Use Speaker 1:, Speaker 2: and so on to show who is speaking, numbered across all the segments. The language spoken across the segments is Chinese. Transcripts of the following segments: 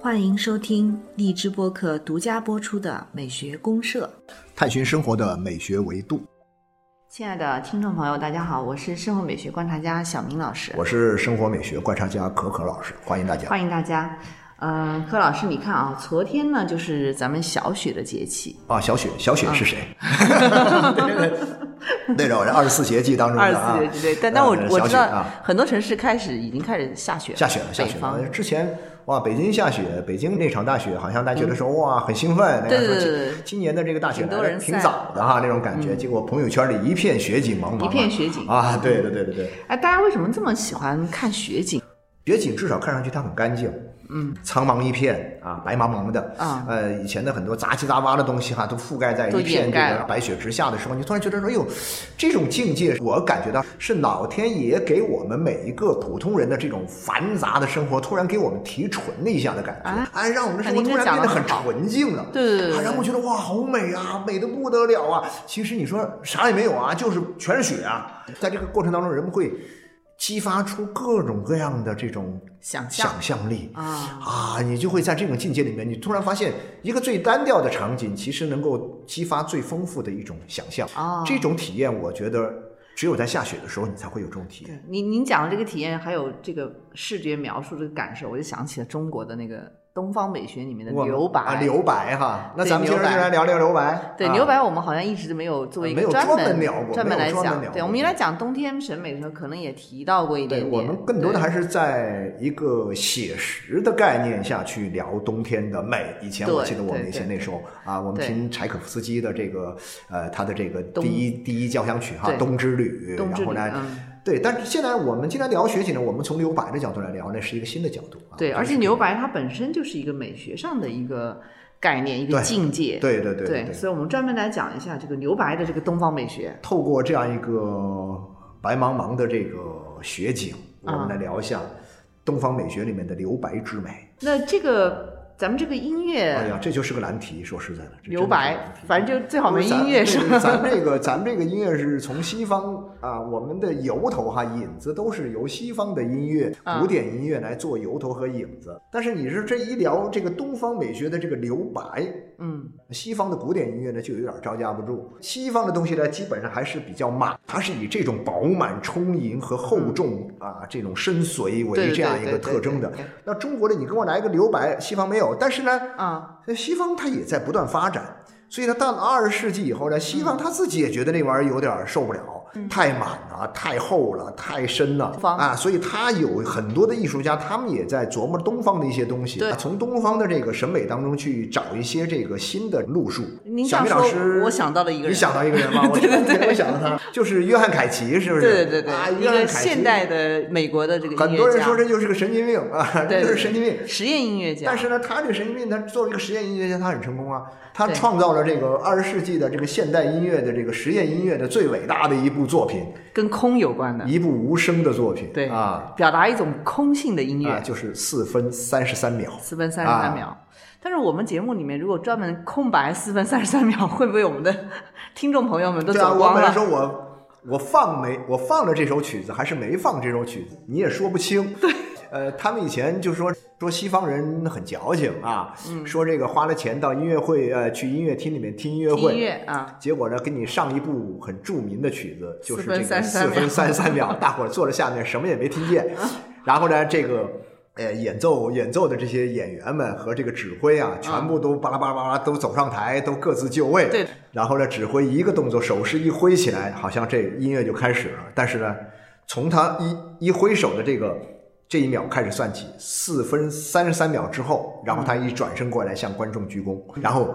Speaker 1: 欢迎收听荔枝播客独家播出的《美学公社》，
Speaker 2: 探寻生活的美学维度。
Speaker 1: 亲爱的听众朋友，大家好，我是生活美学观察家小明老师，
Speaker 2: 我是生活美学观察家可可老师，欢迎大家。
Speaker 1: 欢迎大家。嗯，柯老师，你看啊，昨天呢就是咱们小雪的节气
Speaker 2: 啊。小雪，小雪是谁？对 对 对，对着二十四节气当中的
Speaker 1: 啊。二十四节气对，但但我我知道很多城市开始已经开始下雪了，
Speaker 2: 下雪了，下雪了。之前哇，北京下雪，北京那场大雪，好像大家觉得说哇很兴奋，
Speaker 1: 对对对，
Speaker 2: 今年的这个大雪来的挺早的哈，那种感觉。结果朋友圈里一片雪景茫茫，
Speaker 1: 一片雪景
Speaker 2: 啊，对对对对对。
Speaker 1: 哎，大家为什么这么喜欢看雪景？
Speaker 2: 雪景至少看上去它很干净。
Speaker 1: 嗯，
Speaker 2: 苍茫一片啊，白茫茫的。
Speaker 1: 啊，
Speaker 2: 呃，以前的很多杂七杂八的东西哈，都覆盖在一片这个白雪之下的时候，你突然觉得说，哎呦，这种境界，我感觉到是老天爷给我们每一个普通人的这种繁杂的生活，突然给我们提纯了一下的感觉，哎，让我们的生活突然变得很纯净了，
Speaker 1: 对对对，
Speaker 2: 让我觉得哇，好美啊，美的不得了啊。其实你说啥也没有啊，就是全是雪啊，在这个过程当中，人们会。激发出各种各样的这种
Speaker 1: 想
Speaker 2: 想象力
Speaker 1: 啊
Speaker 2: 啊！你就会在这种境界里面，你突然发现一个最单调的场景，其实能够激发最丰富的一种想象
Speaker 1: 啊！
Speaker 2: 这种体验，我觉得只有在下雪的时候，你才会有这种体验。
Speaker 1: 您您讲的这个体验，还有这个视觉描述这个感受，我就想起了中国的那个。东方美学里面的留白
Speaker 2: 啊，留白哈，那咱们今天就来聊聊留白。
Speaker 1: 对，留白我们好像一直没有作为一个
Speaker 2: 专
Speaker 1: 门
Speaker 2: 聊过，
Speaker 1: 专门来讲。
Speaker 2: 对，
Speaker 1: 我们原来讲冬天审美的时候，可能也提到过一点对。
Speaker 2: 我们更多的还是在一个写实的概念下去聊冬天的美。以前我记得我们以前那时候啊，我们听柴可夫斯基的这个呃他的这个第一第一交响曲哈，《冬之旅》，然后呢。对，但是现在我们今天聊雪景呢，我们从留白的角度来聊，那是一个新的角度。
Speaker 1: 对，而且留白它本身就是一个美学上的一个概念，一个境界。
Speaker 2: 对对对
Speaker 1: 对，所以我们专门来讲一下这个留白的这个东方美学。
Speaker 2: 透过这样一个白茫茫的这个雪景，我们来聊一下东方美学里面的留白之美。
Speaker 1: 那这个。咱们这个音乐，
Speaker 2: 哎呀，这就是个难题。说实在的，
Speaker 1: 留白，反正就最好没音乐是
Speaker 2: 吧？咱这个，咱这个音乐是从西方啊，我们的由头哈，引子都是由西方的音乐、古典音乐来做由头和影子。但是你说这一聊这个东方美学的这个留白，
Speaker 1: 嗯，
Speaker 2: 西方的古典音乐呢，就有点招架不住。西方的东西呢，基本上还是比较满，它是以这种饱满充盈和厚重啊，这种深邃为这样一个特征的。那中国的，你给我来一个留白，西方没有。但是呢，
Speaker 1: 啊，
Speaker 2: 西方它也在不断发展，所以呢，到了二十世纪以后呢，西方他自己也觉得那玩意儿有点受不了。太满了，太厚了，太深了啊！所以他有很多的艺术家，他们也在琢磨东方的一些东西，从东方的这个审美当中去找一些这个新的路数。小米老师，
Speaker 1: 我想到了一个人，
Speaker 2: 你想到一个人吗？我
Speaker 1: 对对
Speaker 2: 对，我想到他，就是约翰凯奇，是不是？
Speaker 1: 对对对
Speaker 2: 啊，
Speaker 1: 一个现代的美国的这个
Speaker 2: 很多人说这就是个神经病啊，这就是神经病，
Speaker 1: 实验音乐家。
Speaker 2: 但是呢，他这个神经病，他作为一个实验音乐家，他很成功啊。他创造了这个二十世纪的这个现代音乐的这个实验音乐的最伟大的一部作品，
Speaker 1: 跟空有关的
Speaker 2: 一部无声的作品，
Speaker 1: 对
Speaker 2: 啊，
Speaker 1: 表达一种空性的音乐，
Speaker 2: 就是四分三十三秒，
Speaker 1: 四分三十三秒。但是我们节目里面如果专门空白四分三十三秒，会不会我们的听众朋友们都走光了？
Speaker 2: 我本来说我我放没我放了这首曲子，还是没放这首曲子，你也说不清。
Speaker 1: 对。
Speaker 2: 呃，他们以前就说说西方人很矫情啊，说这个花了钱到音乐会，呃，去音乐厅里面听音乐会，
Speaker 1: 音乐啊，
Speaker 2: 结果呢，给你上一部很著名的曲子，就是这个
Speaker 1: 四
Speaker 2: 分三十三秒，大伙儿坐在下面什么也没听见，然后呢，这个呃演奏演奏的这些演员们和这个指挥啊，全部都巴拉巴拉巴拉都走上台，都各自就位，
Speaker 1: 对，
Speaker 2: 然后呢，指挥一个动作，手势一挥起来，好像这音乐就开始了，但是呢，从他一一挥手的这个。这一秒开始算起，四分三十三秒之后，然后他一转身过来向观众鞠躬，然后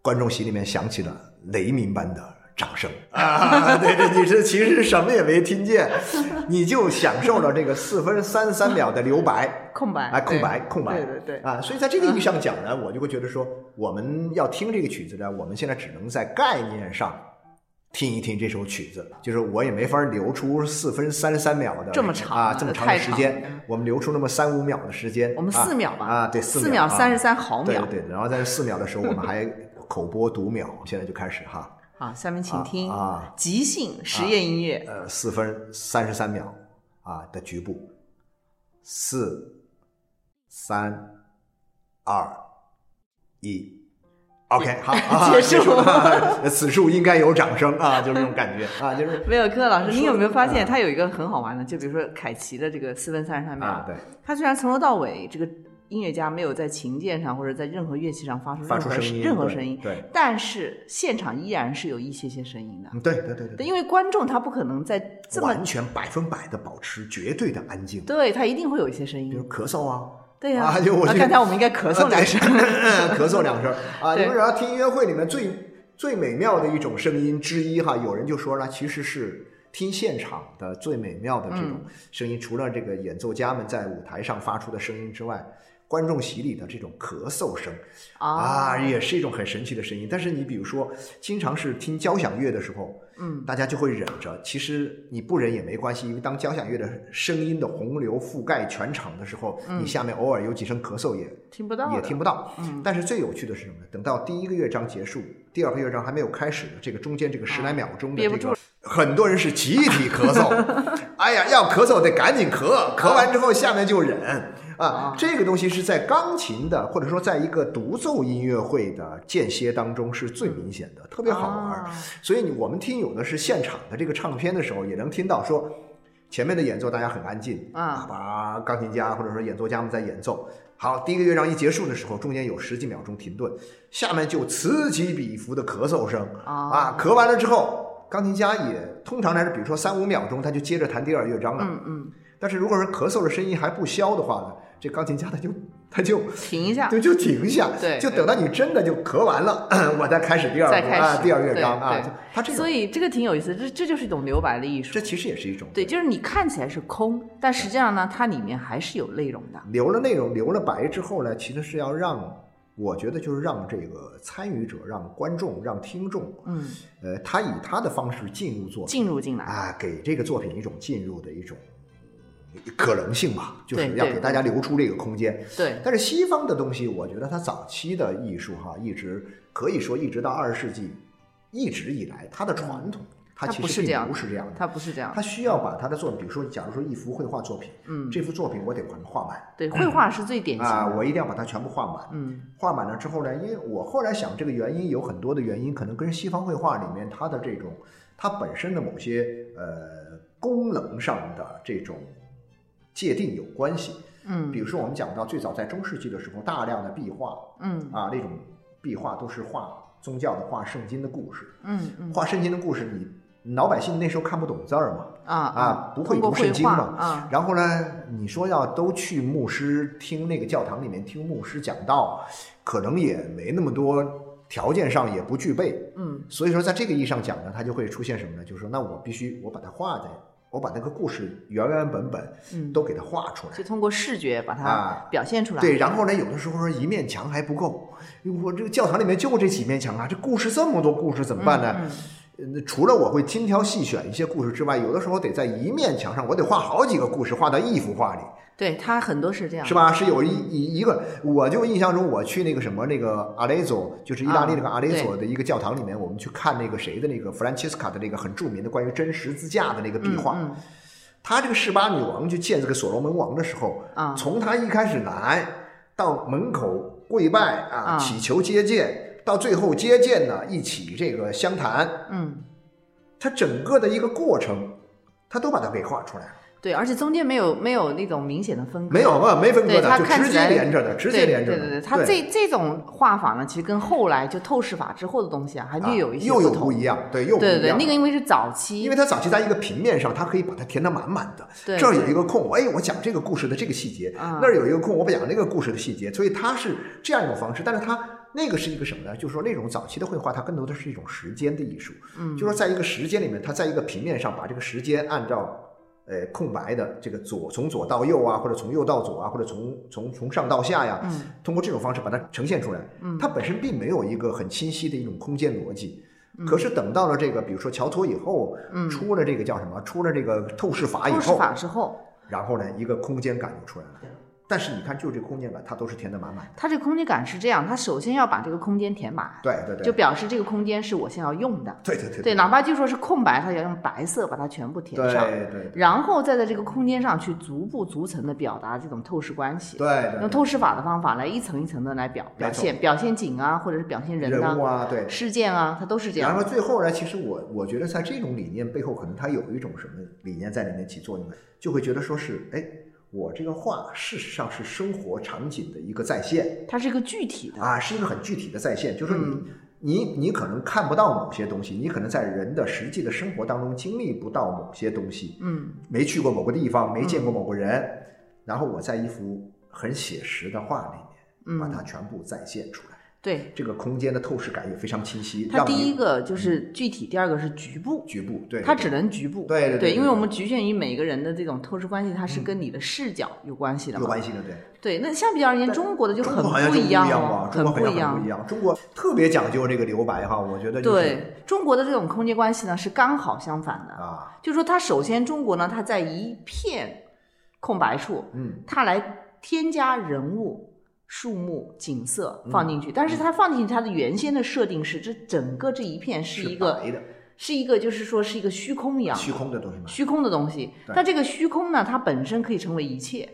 Speaker 2: 观众席里面响起了雷鸣般的掌声啊！对对，你是其实什么也没听见，你就享受了这个四分三十三秒的留白，
Speaker 1: 空白，
Speaker 2: 啊，空白，空白，
Speaker 1: 对对对，
Speaker 2: 啊！所以在这个意义上讲呢，我就会觉得说，我们要听这个曲子呢，我们现在只能在概念上。听一听这首曲子，就是我也没法留出四分三十三秒的
Speaker 1: 这么长
Speaker 2: 啊，这么长的时间，我们留出那么三五秒的时间，
Speaker 1: 我们四秒吧
Speaker 2: 啊，对，
Speaker 1: 四
Speaker 2: 秒
Speaker 1: 三十三毫
Speaker 2: 秒，对对。然后在这四秒的时候，我们还口播读秒，现在就开始哈。
Speaker 1: 好，下面请听
Speaker 2: 啊啊
Speaker 1: 即兴实验音乐。
Speaker 2: 呃，四分三十三秒啊的局部，四、三、二、一。OK，好，啊、
Speaker 1: 结束
Speaker 2: 了。此处应该有掌声啊，就是这种感觉啊，就是
Speaker 1: 没有，柯老师，
Speaker 2: 说
Speaker 1: 你有没有发现
Speaker 2: 啊
Speaker 1: 它有一个很好玩的？就比如说凯奇的这个四分三十三秒，
Speaker 2: 啊，对，
Speaker 1: 他虽然从头到尾这个音乐家没有在琴键上或者在任何乐器上发出任何
Speaker 2: 声音，对
Speaker 1: 任何声音，
Speaker 2: 对，
Speaker 1: 但是现场依然是有一些些声音的。
Speaker 2: 对对对对，
Speaker 1: 因为观众他不可能在这么
Speaker 2: 完全百分百的保持绝对的安静，
Speaker 1: 对他一定会有一些声音
Speaker 2: 比如。咳嗽啊，
Speaker 1: 对呀、
Speaker 2: 啊就我就
Speaker 1: 那刚才我们应该咳嗽两声。
Speaker 2: 咳嗽两声 啊！
Speaker 1: 对
Speaker 2: 你们只要听音乐会里面最最美妙的一种声音之一哈，有人就说呢，其实是听现场的最美妙的这种
Speaker 1: 嗯
Speaker 2: 声音，除了这个演奏家们在舞台上发出的声音之外。观众席里的这种咳嗽声啊，也是一种很神奇的声音。但是你比如说，经常是听交响乐的时候，
Speaker 1: 嗯，
Speaker 2: 大家就会忍着。其实你不忍也没关系，因为当交响乐的声音的洪流覆盖全场的时候，你下面偶尔有几声咳嗽也
Speaker 1: 听不到，
Speaker 2: 也听不到。
Speaker 1: 嗯
Speaker 2: 但是最有趣的是什么呢？等到第一个乐章结束，第二个乐章还没有开始的这个中间这个十来秒钟的这个，很多人是集体咳嗽。哎呀，要咳嗽得赶紧咳，咳完之后下面就忍。啊
Speaker 1: 啊，
Speaker 2: 这个东西是在钢琴的，或者说在一个独奏音乐会的间歇当中是最明显的，特别好玩。所以你我们听有的是现场的这个唱片的时候，也能听到说，前面的演奏大家很安静
Speaker 1: 啊
Speaker 2: 把钢琴家或者说演奏家们在演奏。好，第一个乐章一结束的时候，中间有十几秒钟停顿，下面就此起彼伏的咳嗽声。
Speaker 1: 啊。
Speaker 2: 啊，咳完了之后，钢琴家也通常来说，比如说三五秒钟，他就接着弹第二乐章了。
Speaker 1: 嗯嗯，
Speaker 2: 但是如果是咳嗽的声音还不消的话呢，这钢琴家 他就他就
Speaker 1: 停一下，
Speaker 2: 对就停一下，
Speaker 1: 对
Speaker 2: 就等到你真的就咳完了，我再开始第二啊，第二乐章啊他这个，
Speaker 1: 所以这个挺有意思，这这就是一种留白的艺术
Speaker 2: 这。其实也是一种
Speaker 1: 对，就是你看起来是空，但实际上呢，它里面还是有内容的。
Speaker 2: 留了内容，留了白之后呢，其实是要让，我觉得就是让这个参与者、让观众、让听众，
Speaker 1: 嗯，
Speaker 2: 呃，他以他的方式进入作品，
Speaker 1: 进入进来。
Speaker 2: 啊，给这个作品一种进入的一种可能性吧，就是要给大家留出这个空间。
Speaker 1: 对，
Speaker 2: 但是西方的东西，我觉得它早期的艺术哈，一直可以说一直到二十世纪，一直以来它的传统，它
Speaker 1: 它
Speaker 2: 其实并
Speaker 1: 不是这样的
Speaker 2: 不是这样的。
Speaker 1: 它不是这样
Speaker 2: 它。需要把它的作品，比如说，假如说一幅绘画作品，
Speaker 1: 嗯，
Speaker 2: 这幅作品我得把它画满
Speaker 1: 对，绘画是最典型
Speaker 2: 啊，
Speaker 1: 的。
Speaker 2: 我一定要把它全部画满。
Speaker 1: 嗯
Speaker 2: 画满了之后呢，因为我后来想，这个原因有很多的原因，可能跟西方绘画里面它的这种它本身的某些呃功能上的这种界定有关系。
Speaker 1: 嗯
Speaker 2: 比如说，我们讲到最早在中世纪的时候，大量的壁画
Speaker 1: 嗯
Speaker 2: 啊，那种壁画都是画宗教的、画圣经的故事。
Speaker 1: 嗯嗯
Speaker 2: 画圣经的故事，你老百姓那时候看不懂字儿嘛，
Speaker 1: 啊
Speaker 2: 啊，不会读圣经嘛。
Speaker 1: 啊，
Speaker 2: 然后呢，你说要都去牧师听那个教堂里面听牧师讲道，可能也没那么多条件上也不具备。
Speaker 1: 嗯
Speaker 2: 所以说，在这个意义上讲呢，它就会出现什么呢？就是说，那我必须我把它画在，我把那个故事原原本本
Speaker 1: 嗯，
Speaker 2: 都给它画出来
Speaker 1: 就。通过视觉把它
Speaker 2: 啊
Speaker 1: 表现出来。
Speaker 2: 对，然后呢，有的时候说一面墙还不够，我这个教堂里面就这几面墙啊，这故事这么多故事怎么办呢？
Speaker 1: 嗯
Speaker 2: 呃除了我会精挑细选一些故事之外，有的时候得在一面墙上，我得画好几个故事，画到一幅画里，
Speaker 1: 对，他很多是这样。
Speaker 2: 是？吧？是有一一一个，我就印象中我去那个什么那个阿雷佐，就是意大利那个
Speaker 1: 啊
Speaker 2: 阿雷佐的一个教堂里面，我们去看那个谁的那个弗兰切斯卡的那个很著名的关于真十字架的那个壁画。
Speaker 1: 嗯
Speaker 2: 他这个示巴女王去见这个所罗门王的时候，
Speaker 1: 啊
Speaker 2: 从他一开始来到门口跪拜啊，
Speaker 1: 啊
Speaker 2: 祈求接见，到最后接见呢，一起这个相谈，
Speaker 1: 嗯，
Speaker 2: 他整个的一个过程，他都把它给画出来了，
Speaker 1: 对，而且中间没有没有那种明显的分割。
Speaker 2: 没有啊，没分割的，就直接连着的，直接连着的。
Speaker 1: 对对对，他这这种画法呢，其实跟后来就透视法之后的东西啊，还
Speaker 2: 啊
Speaker 1: 略有一些
Speaker 2: 又有
Speaker 1: 同
Speaker 2: 不一样，对，又不
Speaker 1: 对对对，
Speaker 2: 一样。
Speaker 1: 那个因为是早期，
Speaker 2: 因为它早期在一个平面上，它可以把它填得满满的。
Speaker 1: 对
Speaker 2: 这儿有一个空，哎，我讲这个故事的这个细节；
Speaker 1: 啊
Speaker 2: 那儿有一个空，我讲那个故事的细节。所以它是这样一种方式，但是它那个是一个什么呢？就是说那种早期的绘画，它更多的是一种时间的艺术。
Speaker 1: 嗯，
Speaker 2: 就是说在一个时间里面，它在一个平面上把这个时间按照呃空白的这个左从左到右啊，或者从右到左啊，或者从从从上到下呀，
Speaker 1: 嗯
Speaker 2: 通过这种方式把它呈现出来。
Speaker 1: 嗯
Speaker 2: 它本身并没有一个很清晰的一种空间逻辑。可是等到了这个，比如说乔托以后，
Speaker 1: 嗯
Speaker 2: 出了这个叫什么？出了这个透视法以后，
Speaker 1: 透视法之后，
Speaker 2: 然后呢，一个空间感就出来了。但是你看，就这空间感，它都是填得满满的。
Speaker 1: 它这个空间感是这样，它首先要把这个空间填满，
Speaker 2: 对对对，
Speaker 1: 就表示这个空间是我先要用的。
Speaker 2: 对对对
Speaker 1: 对，哪怕就说是空白，它也要用白色把它全部填上，
Speaker 2: 对对
Speaker 1: 然后再在这个空间上去逐步逐层的表达这种透视关系，
Speaker 2: 对对
Speaker 1: 用透视法的方法来一层一层的来表表现，表现景啊，或者是表现人
Speaker 2: 人物啊，对。
Speaker 1: 事件啊，它都是这样。
Speaker 2: 然后最后呢，其实我我觉得在这种理念背后，可能它有一种什么理念在里面起作用，就会觉得说是，哎，我这个画事实上是生活场景的一个再现
Speaker 1: 它是一个具体的，
Speaker 2: 啊，是一个很具体的再现，就是说你、
Speaker 1: 嗯。
Speaker 2: 你你可能看不到某些东西，你可能在人的实际的生活当中经历不到某些东西，
Speaker 1: 嗯，
Speaker 2: 没去过某个地方，没见过某个人，然后我在一幅很写实的画里面，
Speaker 1: 嗯
Speaker 2: 把它全部再现出来，
Speaker 1: 对，
Speaker 2: 这个空间的透视感也非常清晰。
Speaker 1: 它第一个就是具体，第二个是局部，
Speaker 2: 局部，对，
Speaker 1: 它只能局部，
Speaker 2: 对对对
Speaker 1: 因为我们局限于每个人的这种透视关系，它是跟你的视角有关系的嘛，
Speaker 2: 有关系的，对。
Speaker 1: 对，那相比较而言，中国的就很
Speaker 2: 不
Speaker 1: 一样很不一样
Speaker 2: 很不一。样。中国特别讲究这个留白哈，我觉得就是
Speaker 1: 对中国的这种空间关系呢，是刚好相反的。
Speaker 2: 啊，
Speaker 1: 就是说，它首先中国呢，它在一片空白处，
Speaker 2: 嗯，
Speaker 1: 它来添加人物、树木、景色
Speaker 2: 嗯
Speaker 1: 放进去，但是它放进去，它的原先的设定是，这整个这一片是一个
Speaker 2: 白的
Speaker 1: 是一个，就是说是一个虚空一样
Speaker 2: 虚空的东西嘛，
Speaker 1: 虚空的东西。
Speaker 2: 对
Speaker 1: 但这个虚空呢，它本身可以成为一切，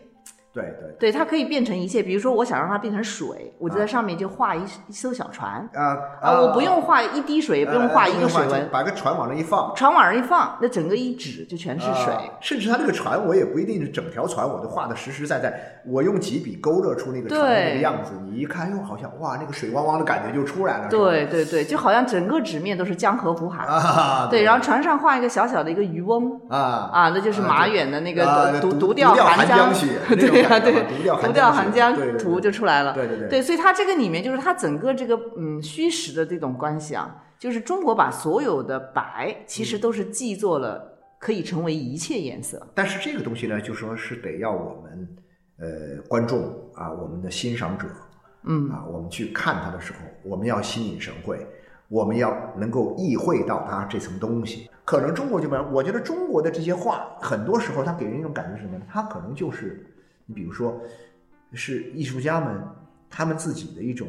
Speaker 2: 对对
Speaker 1: 对，它可以变成一切。比如说，我想让它变成水，我就在上面就画一一艘小船
Speaker 2: 啊
Speaker 1: 啊，我不用画一滴水，也不用画一个水纹，
Speaker 2: 把个船往那一放。
Speaker 1: 船往那一放，那整个一指就全是水。
Speaker 2: 啊甚至它这个船，我也不一定是整条船我都画的实实在在，我用几笔勾勒出那个船的那个样子，你一看，哟，好像哇，那个水汪汪的感觉就出来了。
Speaker 1: 对对对，就好像整个纸面都是江河湖海。
Speaker 2: 啊，
Speaker 1: 对，然后船上画一个小小的一个渔翁
Speaker 2: 啊
Speaker 1: 啊，那就是马远的那
Speaker 2: 啊
Speaker 1: 个独钓
Speaker 2: 寒
Speaker 1: 江
Speaker 2: 江雪，那种
Speaker 1: 对呀 对
Speaker 2: 独钓
Speaker 1: 寒江图就出来了。
Speaker 2: 对对对
Speaker 1: 对，所以它这个里面就是它整个这个嗯虚实的这种关系啊，就是中国把所有的白其
Speaker 2: 嗯
Speaker 1: 实都是记作了可以成为一切颜色。
Speaker 2: 但是这个东西呢，就说是得要我们呃观众啊，我们的欣赏者，
Speaker 1: 嗯
Speaker 2: 啊，我们去看它的时候，我们要心领神会，我们要能够意会到它这层东西。可能中国就没有，我觉得中国的这些画，很多时候它给人一种感觉是什么呢？它可能就是你比如说，是艺术家们他们自己的一种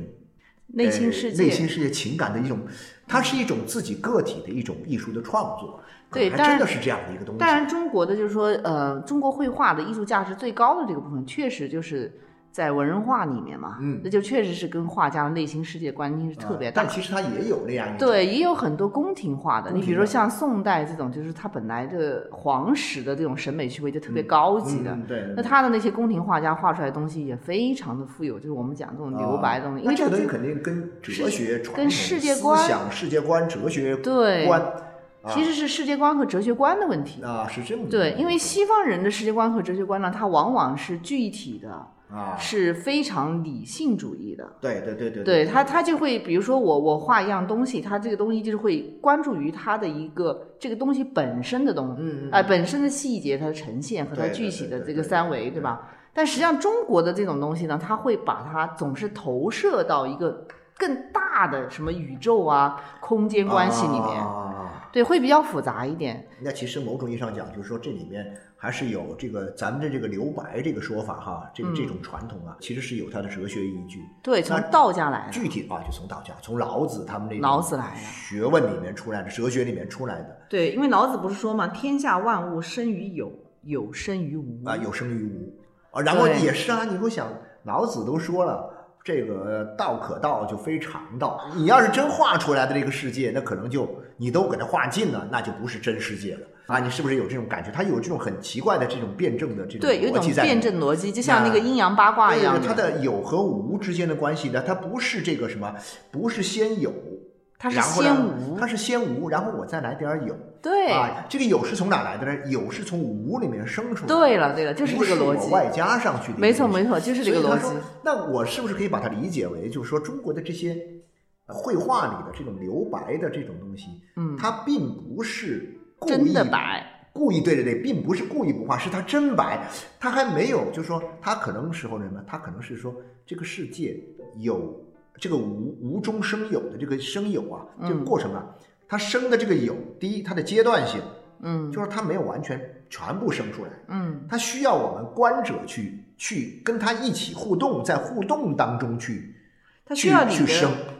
Speaker 1: 内心世界
Speaker 2: 呃内心世界情感的一种，它是一种自己个体的一种艺术的创作。
Speaker 1: 对
Speaker 2: 真的是这样的一个东西。
Speaker 1: 当然，中国的就是说，呃，中国绘画的艺术价值最高的这个部分，确实就是在文人画里面嘛。
Speaker 2: 嗯
Speaker 1: 那就确实是跟画家的内心世界关系是特别大。
Speaker 2: 但其实他也有那样
Speaker 1: 对，也有很多宫廷画的，你比如说像宋代这种，就是他本来的皇室的这种审美趣味就特别高级的。
Speaker 2: 嗯对，
Speaker 1: 那他的那些宫廷画家画出来的东西也非常的富有，就是我们讲这种留白的东西，因为
Speaker 2: 这个东西肯定跟哲学、传
Speaker 1: 跟世界观
Speaker 2: 思想、世界观、哲学
Speaker 1: 对
Speaker 2: 观，啊
Speaker 1: 其实是世界观和哲学观的问题。
Speaker 2: 啊是这么
Speaker 1: 对，因为西方人的世界观和哲学观呢，它往往是具体的，
Speaker 2: 啊，
Speaker 1: 是非常理性主义的。
Speaker 2: 对对对对
Speaker 1: 对他，他就会，比如说我我画一样东西，他这个东西就是会关注于它的一个这个东西本身的东西，
Speaker 2: 嗯嗯
Speaker 1: 哎、本身的细节、它的呈现和它具体的这个三维，对吧？但实际上中国的这种东西呢，它会把它总是投射到一个更大的什么宇宙啊、空间关系里面，
Speaker 2: 啊，
Speaker 1: 对，会比较复杂一点。
Speaker 2: 那其实某种意义上讲，就是说这里面还是有这个咱们的这个留白这个说法哈，这个
Speaker 1: 嗯
Speaker 2: 这种传统啊，其实是有它的哲学依据。
Speaker 1: 对，从道家来的，
Speaker 2: 具体的话，就从道家，从老子他们那种
Speaker 1: 老子来的
Speaker 2: 学问里面出来的，哲学里面出来的
Speaker 1: 对，因为老子不是说嘛，天下万物生于有，有生于无
Speaker 2: 啊，有生于无啊，然后也是啊，你会想，老子都说了。这个道可道就非常道，你要是真画出来的这个世界，那可能就你都给它画尽了，那就不是真世界了啊！你是不是有这种感觉？它有这种很奇怪的这种辩证的这种
Speaker 1: 对，有一种
Speaker 2: 逻辑在里面
Speaker 1: 辩证逻辑，就像那个阴阳八卦一样
Speaker 2: 它的有和无之间的关系呢，它不是这个什么，不是先有，
Speaker 1: 它是先无
Speaker 2: 它是先无，然后我再来点儿有。
Speaker 1: 对，
Speaker 2: 啊，这个有是从哪来的呢？有是从无里面生出来的。
Speaker 1: 对了对了，就是这个逻辑。
Speaker 2: 我外加上去的
Speaker 1: 没错没错，就是这个逻辑。
Speaker 2: 那我是不是可以把它理解为，就是说中国的这些绘画里的这种留白的这种东西，
Speaker 1: 嗯，
Speaker 2: 它并不是故
Speaker 1: 真
Speaker 2: 意
Speaker 1: 的白。
Speaker 2: 故意对着对，并不是故意不画，是他真白，他还没有，就是说他可能时候什么，他可能是说这个世界有这个无无中生有的这个生有啊，这个
Speaker 1: 嗯。
Speaker 2: 过程啊，它生的这个有，第一它的阶段性
Speaker 1: 嗯。
Speaker 2: 就是它没有完全全部生出来，
Speaker 1: 嗯。
Speaker 2: 它需要我们观者去去跟它一起互动，在互动当中去
Speaker 1: 它需要你的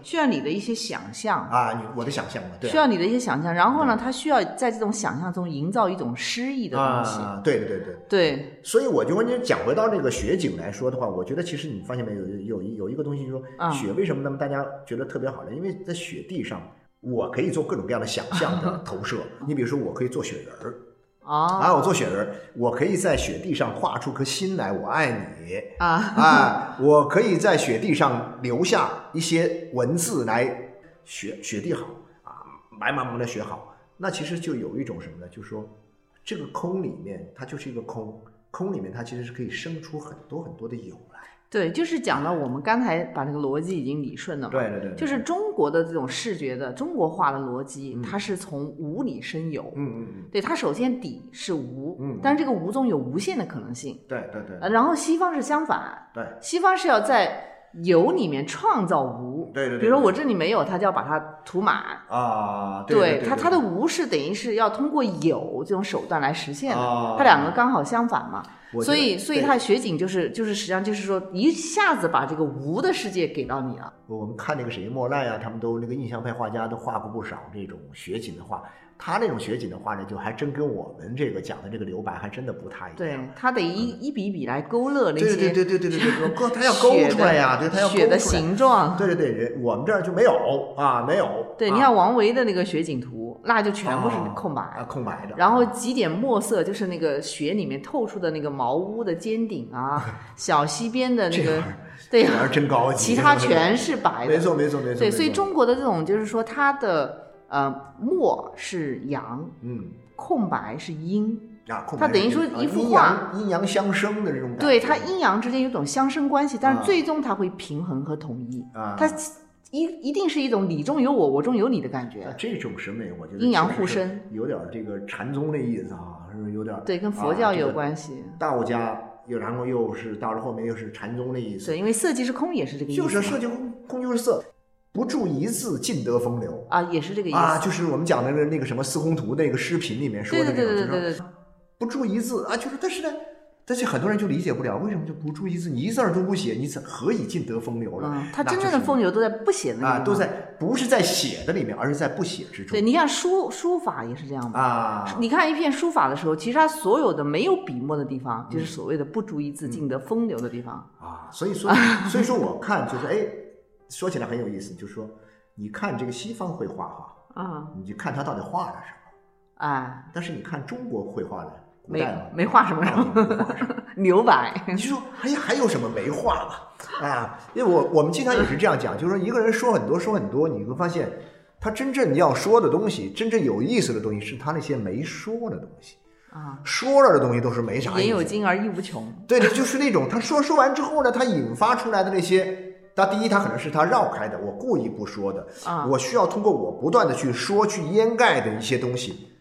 Speaker 1: 需要你的一些想象，
Speaker 2: 啊，你我的想象嘛，对啊
Speaker 1: 需要你的一些想象，然后呢，它需要在这种想象中营造一种诗意的东西。
Speaker 2: 啊，对对对对。
Speaker 1: 对，
Speaker 2: 所以我就跟你讲回到这个雪景来说的话，我觉得其实你发现没有，有有一有一个东西，就是
Speaker 1: 啊
Speaker 2: 说雪为什么那么大家觉得特别好呢？因为在雪地上，我可以做各种各样的想象的 投射。你比如说，我可以做雪人儿
Speaker 1: 啊
Speaker 2: 啊，我做雪人，我可以在雪地上画出颗心来，我爱你。
Speaker 1: 啊，
Speaker 2: 啊，我可以在雪地上留下一些文字来，雪雪地好啊，白茫茫的雪好。那其实就有一种什么呢？就是说，这个空里面它就是一个空，空里面它其实是可以生出很多很多的有来。
Speaker 1: 对，就是讲到我们刚才把这个逻辑已经理顺了嘛。
Speaker 2: 对对对对
Speaker 1: 就是中国的这种视觉的中国化的逻辑，它是从无里生有。
Speaker 2: 嗯嗯嗯，
Speaker 1: 对，它首先底是无，
Speaker 2: 嗯
Speaker 1: 但是这个无中有无限的可能性。
Speaker 2: 对对对
Speaker 1: 呃，然后西方是相反，
Speaker 2: 对
Speaker 1: 西方是要在有里面创造无。
Speaker 2: 对对对
Speaker 1: 比如说我这里没有，它就要把它涂满。
Speaker 2: 啊，对对
Speaker 1: 它它的无是等于是要通过有这种手段来实现的，
Speaker 2: 啊
Speaker 1: 它两个刚好相反嘛。所以，所以它雪景就是就是，实际上就是说，一下子把这个无的世界给到你啊。
Speaker 2: 我们看那个谁莫奈啊，他们都那个印象派画家都画过不少这种雪景的画。他那种雪景的画呢，就还真跟我们这个讲的这个留白还真的不太一样。
Speaker 1: 对他得一一笔一笔来勾勒那些，
Speaker 2: 对对对对对对对，他要勾出来呀，对，他要勾
Speaker 1: 的形状。
Speaker 2: 对对对，人我们这儿就没有啊，没有。
Speaker 1: 对，你看王维的那个雪景图。那就全部是
Speaker 2: 啊
Speaker 1: 空白。
Speaker 2: 啊，空白的。
Speaker 1: 然后几点墨色，就是那个雪里面透出的那个茅屋的尖顶啊，小溪边的那个对
Speaker 2: 真高级。
Speaker 1: 其他 全是白的。
Speaker 2: 没错没错没错。
Speaker 1: 对，所以中国的这种就是说，它的呃墨是阳，
Speaker 2: 嗯
Speaker 1: 空白是阴，
Speaker 2: 啊，
Speaker 1: 它等于说一幅
Speaker 2: 阴阳阴阳相生的这种感觉。
Speaker 1: 对它阴阳之间有种相生关系，但
Speaker 2: 啊
Speaker 1: 是最终它会平衡和统一，
Speaker 2: 啊，
Speaker 1: 它一一定是一种你中有我，我中有你的感觉。
Speaker 2: 这种审美，我觉得
Speaker 1: 阴阳互生，
Speaker 2: 有点儿这个禅宗的意思啊，是有点儿
Speaker 1: 对，跟佛教也有
Speaker 2: 系。
Speaker 1: 关系。
Speaker 2: 道家又然后又是到了后面又是禅宗的意思，
Speaker 1: 对，因为色即是空，也是这个意思。
Speaker 2: 就是设计空空就是色，不注一字尽得风流。
Speaker 1: 啊，也是这个意思。
Speaker 2: 啊，就是我们讲的那个那个什么司空图那个诗品里面说的那种，就是
Speaker 1: 对对对对，
Speaker 2: 不注一字啊，就是但是呢，但是很多人就理解不了，为什么就不注一字？你一字儿都不写，你怎何以尽得风流了？
Speaker 1: 嗯，它
Speaker 2: 那
Speaker 1: 真正的风流都在不写的那个
Speaker 2: 啊，都在不是在写的里面，而是在不写之中
Speaker 1: 对，你看书书法也是这样吧。
Speaker 2: 啊。
Speaker 1: 你看一篇书法的时候，其实它所有的没有笔墨的地方，
Speaker 2: 嗯
Speaker 1: 就是所谓的不注一字尽得风流的地方。
Speaker 2: 啊，所以说，所以说我看就是哎，说起来很有意思，就是说，你看这个西方绘画哈，
Speaker 1: 啊，
Speaker 2: 你就看他到底画了什么，
Speaker 1: 哎，
Speaker 2: 但是你看中国绘画的古
Speaker 1: 没没画什么
Speaker 2: 什么。
Speaker 1: 留白。
Speaker 2: 你就说还还有什么没画吧？啊，因为我我们经常也是这样讲，就是说一个人说很多说很多，你会发现他真正要说的东西，真正有意思的东西是他那些没说的东西，
Speaker 1: 啊，
Speaker 2: 说了的东西都是没啥
Speaker 1: 言
Speaker 2: 意思。
Speaker 1: 有尽而意无穷。
Speaker 2: 对的，就是那种他说说完之后呢，他引发出来的那些。他第一，他可能是他绕开的，我故意不说的，
Speaker 1: 啊
Speaker 2: 我需要通过我不断的去说，去掩盖的一些东西。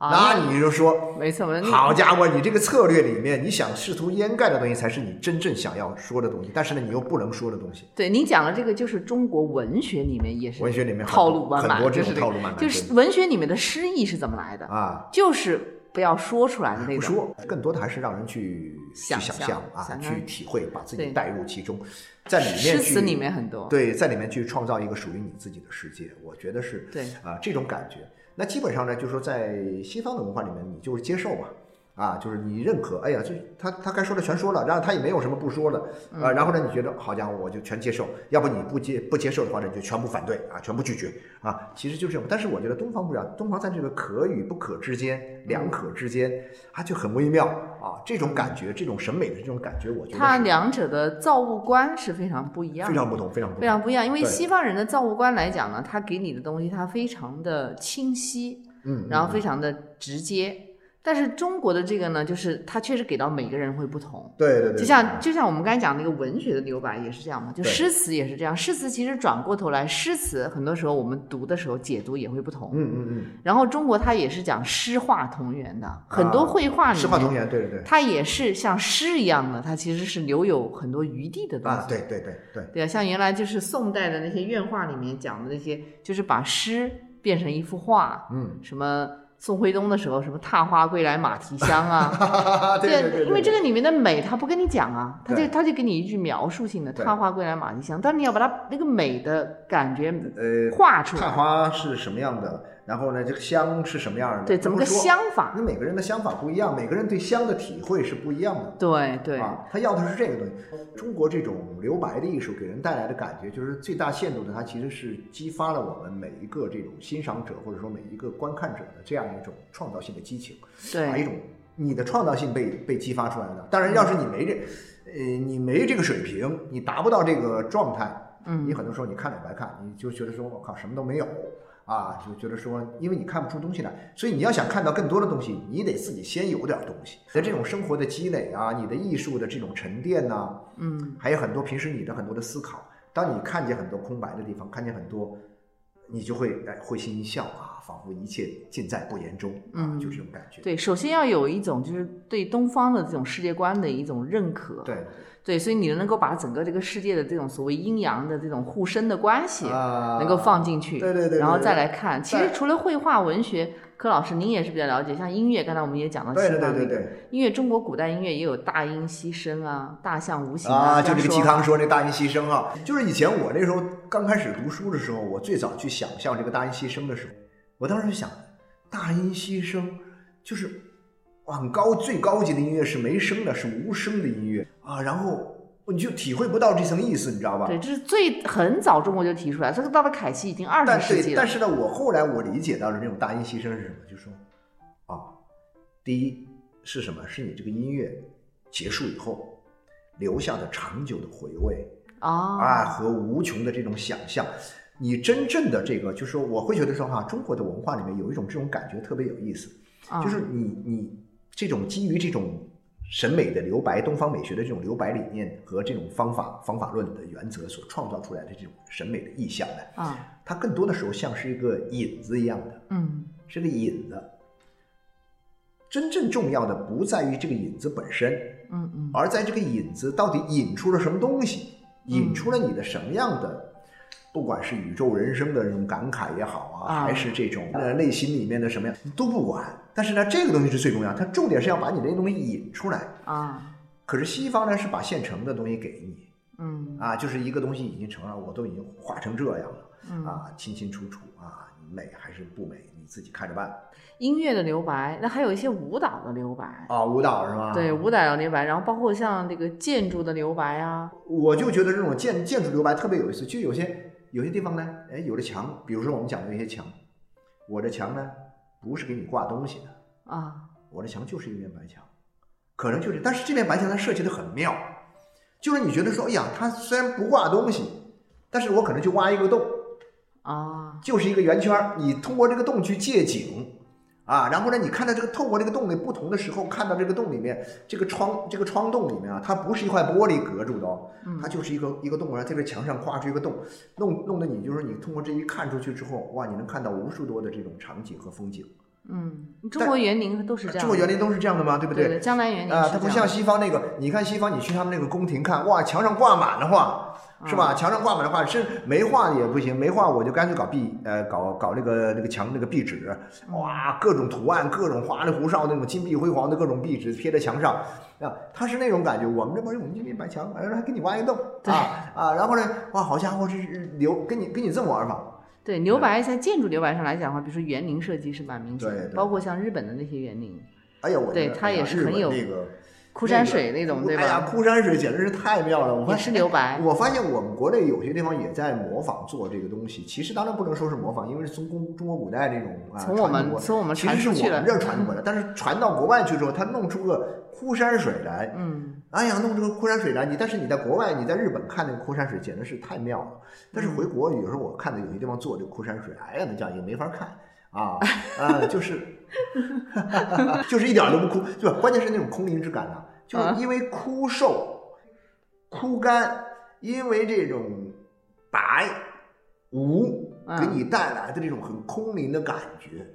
Speaker 1: 啊，
Speaker 2: 那你就说，
Speaker 1: 没错，没错。
Speaker 2: 好家伙，你这个策略里面，你想试图掩盖的东西才是你真正想要说的东西，但是呢，你又不能说的东西。
Speaker 1: 对您讲的这个，就是中国文学里面也是
Speaker 2: 文学里面很
Speaker 1: 套
Speaker 2: 多
Speaker 1: 路满满，
Speaker 2: 很多这
Speaker 1: 就是
Speaker 2: 套路满满
Speaker 1: 就是文学里面的诗意是怎么来的？
Speaker 2: 啊，
Speaker 1: 就是不要说出来的那种。
Speaker 2: 不说，更多的还是让人去去
Speaker 1: 想象
Speaker 2: 啊，
Speaker 1: 想
Speaker 2: 去体会，把自己带入其中，在里面去
Speaker 1: 诗词里面很多。
Speaker 2: 对，在里面去创造一个属于你自己的世界，我觉得是
Speaker 1: 对
Speaker 2: 啊这种感觉。那基本上呢，就是说在西方的文化里面，你就是接受嘛。啊，就是你认可，哎呀，就他他该说的全说了，然后他也没有什么不说的，
Speaker 1: 嗯
Speaker 2: 啊，然后呢，你觉得好家伙，我就全接受，要不你不接不接受的话呢，你就全部反对啊，全部拒绝啊，其实就这种。但是我觉得东方不一样，东方在这个可与不可之间，两可之间，它就很微妙啊，这种感觉，这种审美的这种感觉，我觉得是
Speaker 1: 它两者的造物观是非常不一样的，
Speaker 2: 非常不同，非常不同，
Speaker 1: 非常不一样。因为西方人的造物观来讲呢，他给你的东西它非常的清晰，
Speaker 2: 嗯，
Speaker 1: 然后非常的直接。但是中国的这个呢，就是它确实给到每个人会不同。
Speaker 2: 对对对，
Speaker 1: 就像就像我们刚才讲那个文学的留白也是这样嘛，就诗词也是这样。诗词其实转过头来，诗词很多时候我们读的时候解读也会不同。
Speaker 2: 嗯嗯嗯，
Speaker 1: 然后中国它也是讲诗画同源的，很多绘画里面，
Speaker 2: 诗画同源，对对对，
Speaker 1: 它也是像诗一样的，它其实是留有很多余地的东西。
Speaker 2: 啊，对对对对，
Speaker 1: 对啊，像原来就是宋代的那些院画里面讲的那些，就是把诗变成一幅画，
Speaker 2: 嗯，
Speaker 1: 什么宋徽宗的时候，什么“踏花归来马蹄香”啊，
Speaker 2: 对
Speaker 1: 因为这个里面的美，他不跟你讲啊，他就他就给你一句描述性的“踏花归来马蹄香”，但是你要把它那个美的感觉
Speaker 2: 呃，
Speaker 1: 画出来，
Speaker 2: 踏花是什么样的？然后呢，这个香是什么样的？
Speaker 1: 对，怎么个香法？
Speaker 2: 那每个人的香法不一样，每个人对香的体会是不一样的。
Speaker 1: 对对，
Speaker 2: 啊，他要的是这个东西。中国这种留白的艺术给人带来的感觉，就是最大限度的，它其实是激发了我们每一个这种欣赏者或者说每一个观看者的这样一种创造性的激情，啊，一，种你的创造性被被激发出来的。当然，要是你没这，呃，你没这个水平，你达不到这个状态，
Speaker 1: 嗯
Speaker 2: 你很多时候你看了也白看，你就觉得说我靠什么都没有。啊，就觉得说，因为你看不出东西来，所以你要想看到更多的东西，你得自己先有点东西。在这种生活的积累啊，你的艺术的这种沉淀呐、
Speaker 1: 嗯，
Speaker 2: 还有很多平时你的很多的思考，当你看见很多空白的地方，看见很多，你就会哎会心一笑啊，仿佛一切尽在不言中啊，
Speaker 1: 嗯
Speaker 2: 就这种感觉。
Speaker 1: 对，首先要有一种就是对东方的这种世界观的一种认可，
Speaker 2: 对
Speaker 1: 对，所以你能够把整个这个世界的这种所谓阴阳的这种互生的关系，
Speaker 2: 啊，
Speaker 1: 能够放进去，
Speaker 2: 对对对对
Speaker 1: 然后再来看。其实除了绘画、文学，柯老师您也是比较了解，像音乐，刚才我们也讲到
Speaker 2: 对对
Speaker 1: 西方那个
Speaker 2: 对对对。
Speaker 1: 音乐，中国古代音乐也有大音希声啊，大象无形
Speaker 2: 啊，就
Speaker 1: 这
Speaker 2: 个嵇康说那大音希声啊，就是以前我那时候刚开始读书的时候，我最早去想象这个大音希声的时候，我当时就想，大音希声就是哇很高最高级的音乐是没声的，是无声的音乐啊，然后你就体会不到这层意思，你知道吧？
Speaker 1: 对，这是最很早中国就提出来，这个到了凯西已经二
Speaker 2: 但
Speaker 1: 十世纪，了
Speaker 2: 但。是呢，我后来我理解到了那种大音希声是什么？就是说，啊，第一是什么？是你这个音乐结束以后留下的长久的回味。
Speaker 1: 啊
Speaker 2: 啊和无穷的这种想象。你真正的这个，就是说，我会觉得说哈，中国的文化里面有一种这种感觉特别有意思，
Speaker 1: 啊
Speaker 2: 就是你你这种基于这种审美的留白、东方美学的这种留白理念和这种方法方法论的原则所创造出来的这种审美的意象呢，
Speaker 1: 啊。
Speaker 2: 它更多的时候像是一个引子一样的，
Speaker 1: 嗯。
Speaker 2: 是个引子。真正重要的不在于这个引子本身，
Speaker 1: 嗯嗯。
Speaker 2: 而在这个引子到底引出了什么东西，引出了你的什么样的，不管是宇宙人生的这种感慨也好啊，
Speaker 1: 啊
Speaker 2: 还是这种呃内心里面的什么呀，都不管。但是呢，这个东西是最重要，它重点是要把你那个东西引出来。
Speaker 1: 啊
Speaker 2: 可是西方呢，是把现成的东西给你
Speaker 1: 嗯
Speaker 2: 啊，就是一个东西已经成了，我都已经画成这样了
Speaker 1: 嗯，
Speaker 2: 啊，清清楚楚啊，美还是不美，你自己看着办
Speaker 1: 音乐的留白，那还有一些舞蹈的留白。
Speaker 2: 啊。舞蹈是吧？
Speaker 1: 对，舞蹈的留白，然后包括像这个建筑的留白啊，
Speaker 2: 我就觉得这种建建筑留白特别有意思，就有些有些地方呢，哎，有的墙，比如说我们讲的那些墙，我的墙呢不是给你挂东西的，
Speaker 1: 啊，
Speaker 2: 我的墙就是一面白墙，可能就是，但是这面白墙它设计的很妙，就是你觉得说，哎呀，它虽然不挂东西，但是我可能就挖一个洞，
Speaker 1: 啊，
Speaker 2: 就是一个圆圈，你通过这个洞去借景。啊，然后呢，你看到这个透过这个洞里不同的时候，看到这个洞里面这个窗这个窗洞里面啊，它不是一块玻璃隔住的哦，它就是一个一个洞，然后在这墙上挂出一个洞，弄弄得你就是你通过这一看出去之后，哇，你能看到无数多的这种场景和风景。
Speaker 1: 嗯，中国园林都是这样，
Speaker 2: 中国园林都是这样的吗？对不
Speaker 1: 对？对，江南园林
Speaker 2: 啊，它不像西方那个，你看西方，你去他们那个宫廷看，哇，墙上挂满了画，是
Speaker 1: 嗯
Speaker 2: 吧？墙上挂满了画，是没画也不行，没画我就干脆搞壁，呃，搞搞那个那个墙那个壁纸，哇，各种图案，各种花里胡哨那种金碧辉煌的各种壁纸贴在墙上，啊，他是那种感觉。我们这边我们这边白墙，哎，还给你挖一个洞，
Speaker 1: 对
Speaker 2: 啊啊，然后呢，哇，好家伙，这是留跟你跟你这么玩法，
Speaker 1: 对留白在建筑留白上来讲的话，比如说园林设计是蛮明显的，包括像日本的那些园林，
Speaker 2: 哎呀，我
Speaker 1: 对
Speaker 2: 觉得哎呀
Speaker 1: 它也是很有
Speaker 2: 那个。
Speaker 1: 枯山水那种，对
Speaker 2: 哎呀，
Speaker 1: 吧？
Speaker 2: 枯山水简直是太妙了！我发
Speaker 1: 也
Speaker 2: 现
Speaker 1: 是留白，
Speaker 2: 我发现我们国内有些地方也在模仿做这个东西，其实当然不能说是模仿，因为是从中中国古代那种啊，
Speaker 1: 从我们从我们
Speaker 2: 其实是我们这儿传过来，但是传到国外去之后，他弄出个枯山水来，
Speaker 1: 嗯，
Speaker 2: 哎呀，弄出个枯山水来，你但是你在国外，你在日本看那个枯山水简直是太妙了，但是回国有时候我看到有些地方做这个枯山水，哎呀，那叫也没法看。啊 啊，就是，就是一点都不枯，就关键是那种空灵之感呐、就是因为枯瘦、枯干，因为这种白无给你带来的这种很空灵的感觉，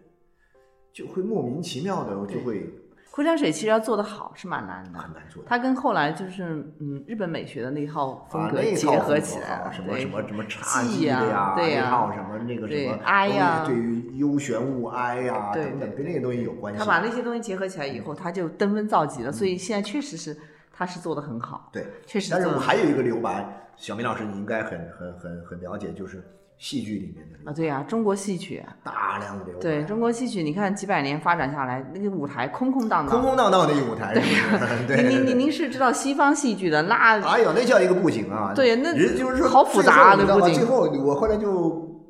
Speaker 2: 就会莫名其妙的就会
Speaker 1: 昆山水其实要做得好是蛮难的，
Speaker 2: 很难做的。
Speaker 1: 它跟后来就是嗯日本美学的那一套风
Speaker 2: 啊，
Speaker 1: 格结合起来了，
Speaker 2: 什么什么什么侘
Speaker 1: 记
Speaker 2: 寂的
Speaker 1: 呀对呀
Speaker 2: 什么那个什
Speaker 1: 对
Speaker 2: 么
Speaker 1: 哀呀
Speaker 2: 对于幽玄物哀呀
Speaker 1: 对
Speaker 2: 等等，跟那些东西有关系。
Speaker 1: 他把那些东西结合起来以后，他就登峰造极了，所以现在确实是他是做的很好，
Speaker 2: 对，
Speaker 1: 确实
Speaker 2: 但是我还有一个留白，小明老师你应该很很很很了解，就是戏剧里面的
Speaker 1: 啊，对呀、中国戏曲，
Speaker 2: 大量的留白，
Speaker 1: 对中国戏曲，你看几百年发展下来，那个舞台空空荡荡。
Speaker 2: 空空荡荡的一舞台，是不是？对
Speaker 1: 您您
Speaker 2: 对对。
Speaker 1: 您您是知道西方戏剧的那
Speaker 2: 哎呦，那叫一个布景啊！
Speaker 1: 对那
Speaker 2: 人就是说
Speaker 1: 好复杂啊
Speaker 2: 最后你知道吗
Speaker 1: 那布景
Speaker 2: 最后我后来就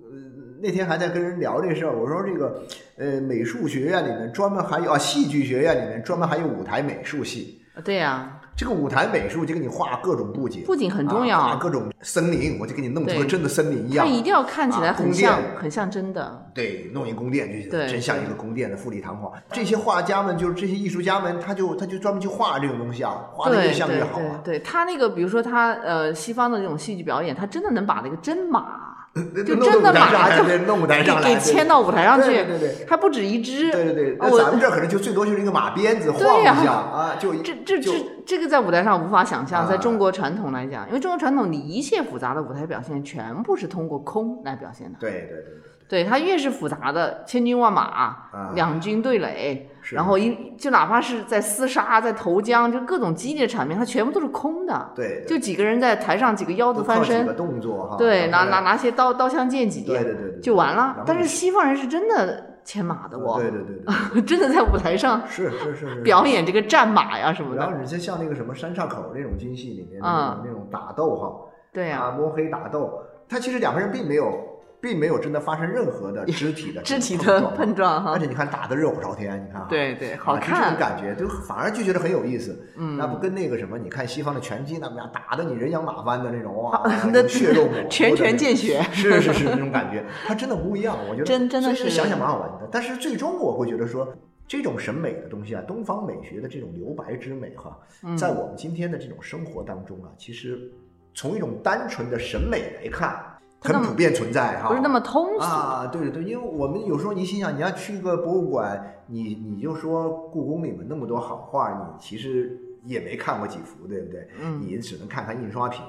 Speaker 2: 呃那天还在跟人聊这事儿，我说这个呃美术学院里面专门还有啊戏剧学院里面专门还有舞台美术系。
Speaker 1: 对呀、
Speaker 2: 这个舞台美术就给你画各种布景，
Speaker 1: 布景很重要
Speaker 2: 啊画各种森林，我就给你弄出
Speaker 1: 对
Speaker 2: 个真的森林一样。
Speaker 1: 它一定要看起来很像，
Speaker 2: 殿
Speaker 1: 很像真的。
Speaker 2: 对，弄一宫殿就
Speaker 1: 对
Speaker 2: 真像一个宫殿的富丽堂皇。这些画家们，就是这些艺术家们，他就他就专门去画这种东西啊，画的越像越好啊。
Speaker 1: 对对，他那个比如说他呃西方的这种戏剧表演，他真的能把那个真马 就真的马就
Speaker 2: 弄舞台上来
Speaker 1: 给给牵到舞台上去，
Speaker 2: 对对对对
Speaker 1: 还不止一只。
Speaker 2: 对对对，那咱们这可能就最多就是一个马鞭子晃一下 啊，就
Speaker 1: 这这这这个在舞台上无法想象，
Speaker 2: 啊
Speaker 1: 在中国传统来讲，因为中国传统你一切复杂的舞台表现全部是通过空来表现的。
Speaker 2: 对对对对
Speaker 1: 对它越是复杂的千军万马，
Speaker 2: 啊
Speaker 1: 两军对垒，然后一就哪怕是在厮杀、在投江，就各种激烈的场面，它全部都是空的。
Speaker 2: 对，对
Speaker 1: 就几个人在台上，几个腰子翻
Speaker 2: 身靠几个
Speaker 1: 身，
Speaker 2: 动作哈，
Speaker 1: 对，拿拿拿些刀刀枪剑戟，
Speaker 2: 对对对对
Speaker 1: 就完了。但是西方人是真的牵马的哦，
Speaker 2: 对对对对，
Speaker 1: 真的在舞台上
Speaker 2: 是是是是
Speaker 1: 表演这个战马呀什么的。
Speaker 2: 然后你就像那个什么山岔口那种京戏里面那
Speaker 1: 啊
Speaker 2: 种那种打斗哈，
Speaker 1: 对呀、
Speaker 2: 啊摸黑打斗，他其实两个人并没有并没有真的发生任何的肢体的
Speaker 1: 肢体的
Speaker 2: 碰撞
Speaker 1: 哈
Speaker 2: 而且你看打的热火朝天，你看哈，
Speaker 1: 对对，
Speaker 2: 啊
Speaker 1: 好
Speaker 2: 就这种。感觉，就反而就觉得很有意思。
Speaker 1: 嗯
Speaker 2: 那不跟那个什么，你看西方的拳击那么样，打的你人仰马翻的那种，哇，
Speaker 1: 那
Speaker 2: 血肉模
Speaker 1: 拳拳见血
Speaker 2: 是是是那种感觉，它真的不一样。我觉得
Speaker 1: 真真的是
Speaker 2: 想想蛮好玩的。但是最终我会觉得说，这种审美的东西啊，东方美学的这种留白之美哈，
Speaker 1: 嗯
Speaker 2: 在我们今天的这种生活当中啊，其实从一种单纯的审美来看，很普遍存在哈，
Speaker 1: 不是那么通俗，
Speaker 2: 啊，对对对，因为我们有时候你心想，你要去一个博物馆，你你就说故宫里面那么多好画，你其实也没看过几幅，对不对？
Speaker 1: 嗯
Speaker 2: 你只能看看印刷品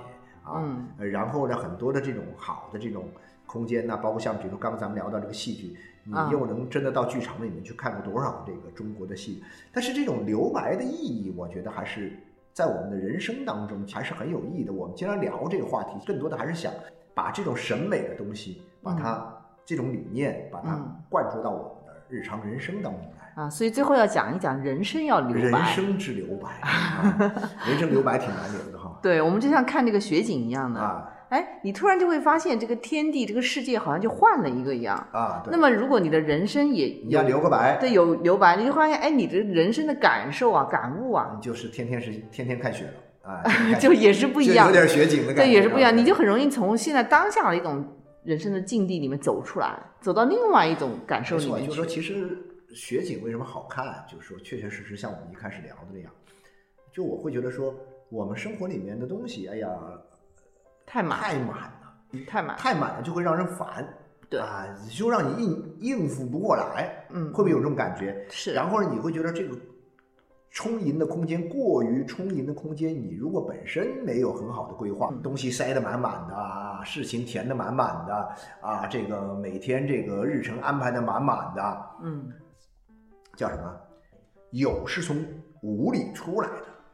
Speaker 2: 啊，
Speaker 1: 嗯
Speaker 2: 呃然后呢，很多的这种好的这种空间呢、包括像比如说刚刚咱们聊到这个戏剧，你
Speaker 1: 啊
Speaker 2: 又能真的到剧场里面去看过多少这个中国的戏？但是这种留白的意义，我觉得还是在我们的人生当中还是很有意义的。我们经常聊这个话题，更多的还是想把这种审美的东西，把它、这种理念，把它
Speaker 1: 嗯
Speaker 2: 灌注到我们的日常人生当中来。
Speaker 1: 啊，所以最后要讲一讲人生要留白人。
Speaker 2: 生之留白，啊、人生留白挺难留的哈。
Speaker 1: 对，我们就像看这个雪景一样的，
Speaker 2: 啊
Speaker 1: 哎，你突然就会发现这个天地、这个世界好像就换了一个一样。
Speaker 2: 啊，对
Speaker 1: 那么，如果你的人生也
Speaker 2: 你要留个白，
Speaker 1: 对有留白，你就发现，哎，你的人生的感受啊、感悟啊，
Speaker 2: 你就是天天是天天看雪了
Speaker 1: 就也是不一样
Speaker 2: 就有。点雪景的感觉，
Speaker 1: 对，也是不一样，你就很容易从现在当下的一种人生的境地里面走出来，走到另外一种感受，里面
Speaker 2: 就是说，其实雪景为什么好看？就是说，确确实实像我们一开始聊的那样，就我会觉得说，我们生活里面的东西，哎呀，
Speaker 1: 太满，
Speaker 2: 太满了，
Speaker 1: 太满，
Speaker 2: 太满了就会让人烦，
Speaker 1: 对
Speaker 2: 啊，就让你应应付不过来，
Speaker 1: 嗯
Speaker 2: 会不会有这种感觉？
Speaker 1: 是，
Speaker 2: 然后呢，你会觉得这个充盈的空间过于充盈的空间，你如果本身没有很好的规划，东西塞得满满的啊，事情填得满满的啊，这个每天这个日程安排得满满的，
Speaker 1: 嗯，
Speaker 2: 叫什么？有是从无里出来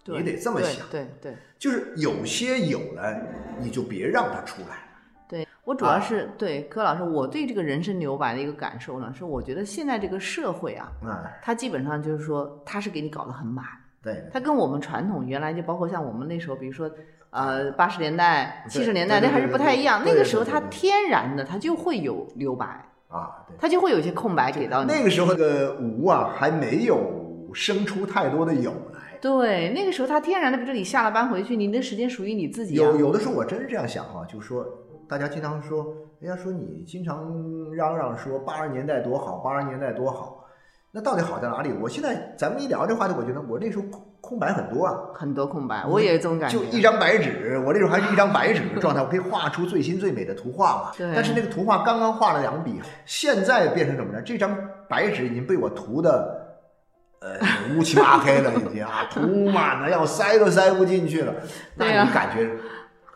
Speaker 2: 的，你得这么
Speaker 1: 对
Speaker 2: 想，
Speaker 1: 对对
Speaker 2: 就是有些有了，你就别让它出来。
Speaker 1: 对，我主要是、对柯老师，我对这个人生留白的一个感受呢，是我觉得现在这个社会啊，
Speaker 2: 啊，
Speaker 1: 它基本上就是说，它是给你搞得很满。
Speaker 2: 对，
Speaker 1: 它跟我们传统原来就包括像我们那时候，比如说，呃，八十年代、
Speaker 2: 对
Speaker 1: 七十年代，那还是不太一样。那个时候它天然的，它就会有留白，
Speaker 2: 啊，对。
Speaker 1: 它就会有一些空白给到你。
Speaker 2: 那个时候的无啊，还没有生出太多的有来。
Speaker 1: 对，那个时候它天然的，比如说你下了班回去，你的时间属于你自己、啊。
Speaker 2: 有有的时候我真是这样想哈、就是说大家经常说，人家，说你经常嚷嚷说八十年代多好，八十年代多好，那到底好在哪里？我现在咱们一聊这话题，我觉得我那时候空空白很多啊，
Speaker 1: 很多空白，我也有这种感觉。
Speaker 2: 就一张白纸，我那时候还是一张白纸的 状态，我可以画出最新最美的图画嘛。
Speaker 1: 对
Speaker 2: 但是那个图画刚刚画了两笔，现在变成什么呢？这张白纸已经被我涂的呃乌漆嘛黑了，已经啊涂满了，要塞都塞不进去了。那你感觉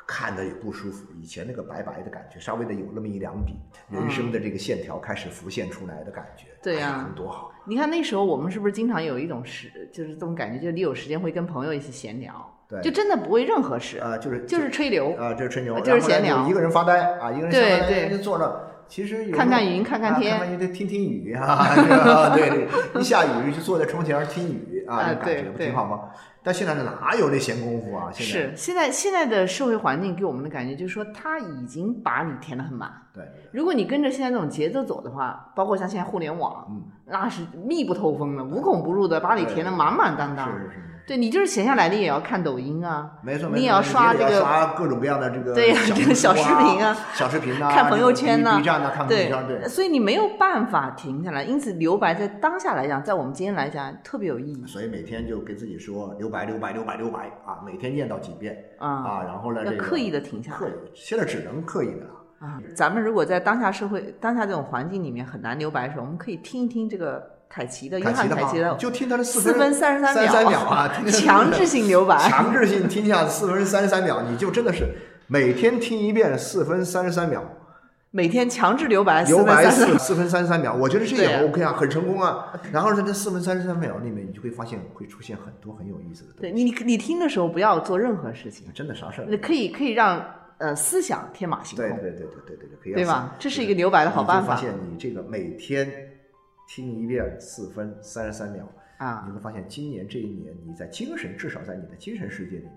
Speaker 2: 看着也不舒服。以前那个白白的感觉，稍微的有那么一两笔，人生的这个线条开始浮现出来的感觉。
Speaker 1: 对呀
Speaker 2: 多好。
Speaker 1: 你看那时候我们是不是经常有一种时，就是这种感觉，就是你有时间会跟朋友一起闲聊，
Speaker 2: 对
Speaker 1: 就真的不为任何事，
Speaker 2: 啊，就是
Speaker 1: 就是吹牛，
Speaker 2: 啊，就是吹牛，
Speaker 1: 就是闲聊
Speaker 2: 一个人发呆啊，一个人发呆
Speaker 1: 对
Speaker 2: 就坐那。其实有
Speaker 1: 看看云看看天
Speaker 2: 啊看看云，听听雨啊，这个对对，一下雨就坐在窗前听雨啊，
Speaker 1: 啊
Speaker 2: 这感觉不
Speaker 1: 对对
Speaker 2: 挺好吗？但现在哪有那闲工夫啊？现在
Speaker 1: 是现在现在的社会环境给我们的感觉就是说，他已经把你填得很满。
Speaker 2: 对，
Speaker 1: 如果你跟着现在这种节奏走的话，包括像现在互联网，
Speaker 2: 嗯，
Speaker 1: 那是密不透风的、无孔不入的，把你填得满满当当。
Speaker 2: 是是是。
Speaker 1: 对你就是闲下来，你也要看抖音啊，
Speaker 2: 没错，没错
Speaker 1: 你也要刷这个
Speaker 2: 刷各种各样的这个
Speaker 1: 对呀这个小
Speaker 2: 小
Speaker 1: 视频啊、
Speaker 2: 小视频啊，
Speaker 1: 看朋友圈呐
Speaker 2: 呐、B 站呐、看朋友
Speaker 1: 对
Speaker 2: 圈，对。
Speaker 1: 所以你没有办法停下来。因此，留白在当下来讲，在我们今天来讲特别有意义
Speaker 2: 所以每天就给自己说留白，留白，留白，留白啊，每天念叨几遍
Speaker 1: 啊
Speaker 2: 啊，然后呢，这个
Speaker 1: 要刻意的停下来
Speaker 2: 刻意，现在只能刻意的了。
Speaker 1: 啊！咱们如果在当下社会、当下这种环境里面很难留白的时候，我们可以听一听这个凯奇的约翰
Speaker 2: 凯奇的就听他的
Speaker 1: 四
Speaker 2: 分
Speaker 1: 分三十
Speaker 2: 三
Speaker 1: 秒，
Speaker 2: 秒啊，听
Speaker 1: 强制性留白。
Speaker 2: 强制性听下四分三十三秒，你就真的是每天听一遍四分三十三秒，
Speaker 1: 每天强制留白四
Speaker 2: 留白
Speaker 1: 分
Speaker 2: 四 四分三十三秒，我觉得这也 OK 啊，很成功啊。然后在这四分三十三秒里面，你就会发现会出现很多很有意思的东
Speaker 1: 对你，你听的时候不要做任何事情，，
Speaker 2: 真的啥事儿？
Speaker 1: 你可以可以让呃思想天马行空。
Speaker 2: 对对对对对对对，可以
Speaker 1: 对吧这是一个留白的好办法
Speaker 2: 你就发现你这个每天听一遍四分三十三秒，
Speaker 1: 啊。
Speaker 2: 你会发现今年这一年你在精神，至少在你的精神世界里面，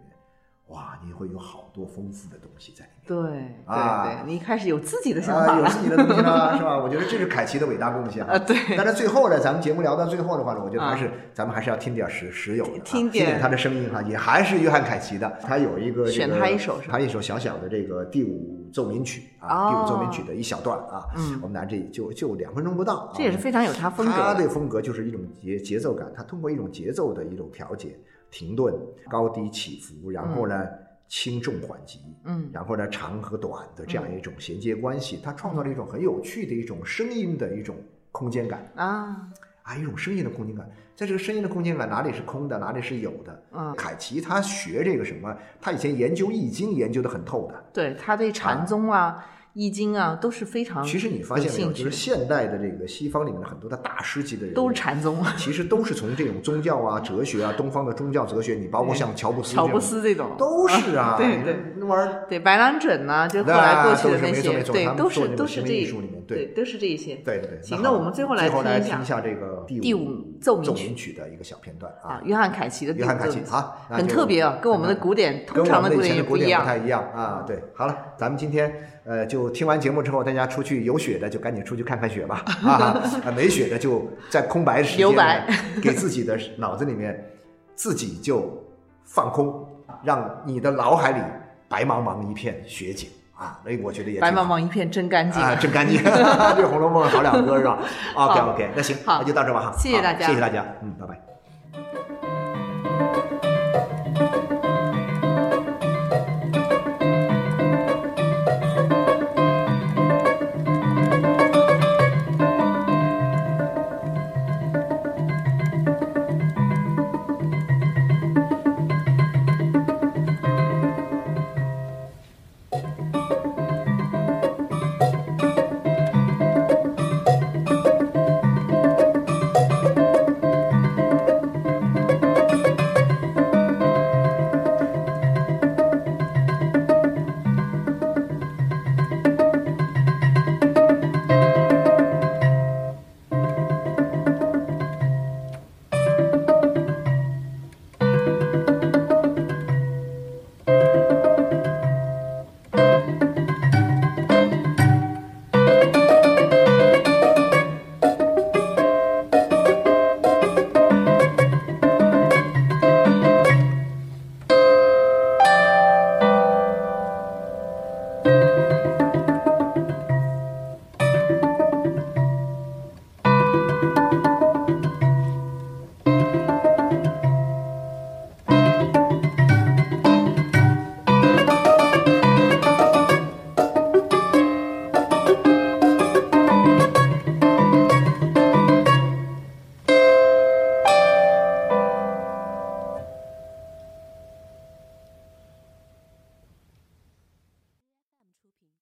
Speaker 2: 哇，你会有好多丰富的东西在里面。
Speaker 1: 对对
Speaker 2: 啊
Speaker 1: 对，你一开始有自己的想
Speaker 2: 啊，
Speaker 1: 法了
Speaker 2: 有自己的东西了，是吧？我觉得这是凯奇的伟大贡献
Speaker 1: 啊，对。
Speaker 2: 但是最后呢，咱们节目聊到最后的话呢，我觉得还是、咱们还是要听点实实有的啊，
Speaker 1: 听点
Speaker 2: 点他的声音哈，也还是约翰凯奇的，他有一个、这个、
Speaker 1: 选他一首
Speaker 2: 他一首小小的这个第五奏鸣曲啊，
Speaker 1: 哦
Speaker 2: 第五奏鸣曲的一小段啊，
Speaker 1: 嗯
Speaker 2: 我们拿这就就两分钟不到，
Speaker 1: 这也是非常有他风格
Speaker 2: 他
Speaker 1: 的
Speaker 2: 的风格就是一种节节奏感，他通过一种节奏的一种调节、停顿、高低起伏，然后呢、轻重缓急，
Speaker 1: 嗯
Speaker 2: 然后呢长和短的这样一种衔接关系，它创造了一种很有趣的一种声音的一种空间感
Speaker 1: 啊，
Speaker 2: 啊，一种声音的空间感。在这个声音的空间感，哪里是空的，哪里是有的？
Speaker 1: 嗯
Speaker 2: 凯奇他学这个什么，他以前研究易经研究的很透的。
Speaker 1: 对他对禅宗啊、易经啊都是非常
Speaker 2: 其实你发现没有，就是现代的这个西方里面的很多的大师级的人，
Speaker 1: 都是禅宗，
Speaker 2: 其实都是从这种宗教啊、哲学啊、东方的宗教哲学，你包括像乔布斯，
Speaker 1: 乔布斯这种
Speaker 2: 都是啊，
Speaker 1: 对对
Speaker 2: 那玩意儿。
Speaker 1: 对白兰准呐，就后来过去的那些，对，都是都是这
Speaker 2: 艺术里面对
Speaker 1: 都是这一些。
Speaker 2: 对对对，
Speaker 1: 行
Speaker 2: 好
Speaker 1: 那我们最后来听一下
Speaker 2: 这个第
Speaker 1: 第五奏鸣曲
Speaker 2: 的一个小片段
Speaker 1: 啊，约翰凯奇的
Speaker 2: 约翰凯奇
Speaker 1: 第五奏鸣
Speaker 2: 好，
Speaker 1: 很特别啊，跟我们的古典通常
Speaker 2: 的古典
Speaker 1: 也不一样
Speaker 2: 不太一样啊。对，好了，咱们今天呃就听完节目之后，大家出去有雪的就赶紧出去看看雪吧。啊，啊没雪的就在空白时间呢
Speaker 1: 留白。
Speaker 2: 给自己的脑子里面自己就放空，让你的脑海里白茫茫一片雪景啊，所以我觉得也
Speaker 1: 白茫茫一片真干净。
Speaker 2: 啊，真干净，这《红楼梦》好两个是吧？OK OK，那行，
Speaker 1: 好。
Speaker 2: 那就到这吧哈，好
Speaker 1: 谢谢大家。
Speaker 2: 谢谢大家，嗯，拜拜。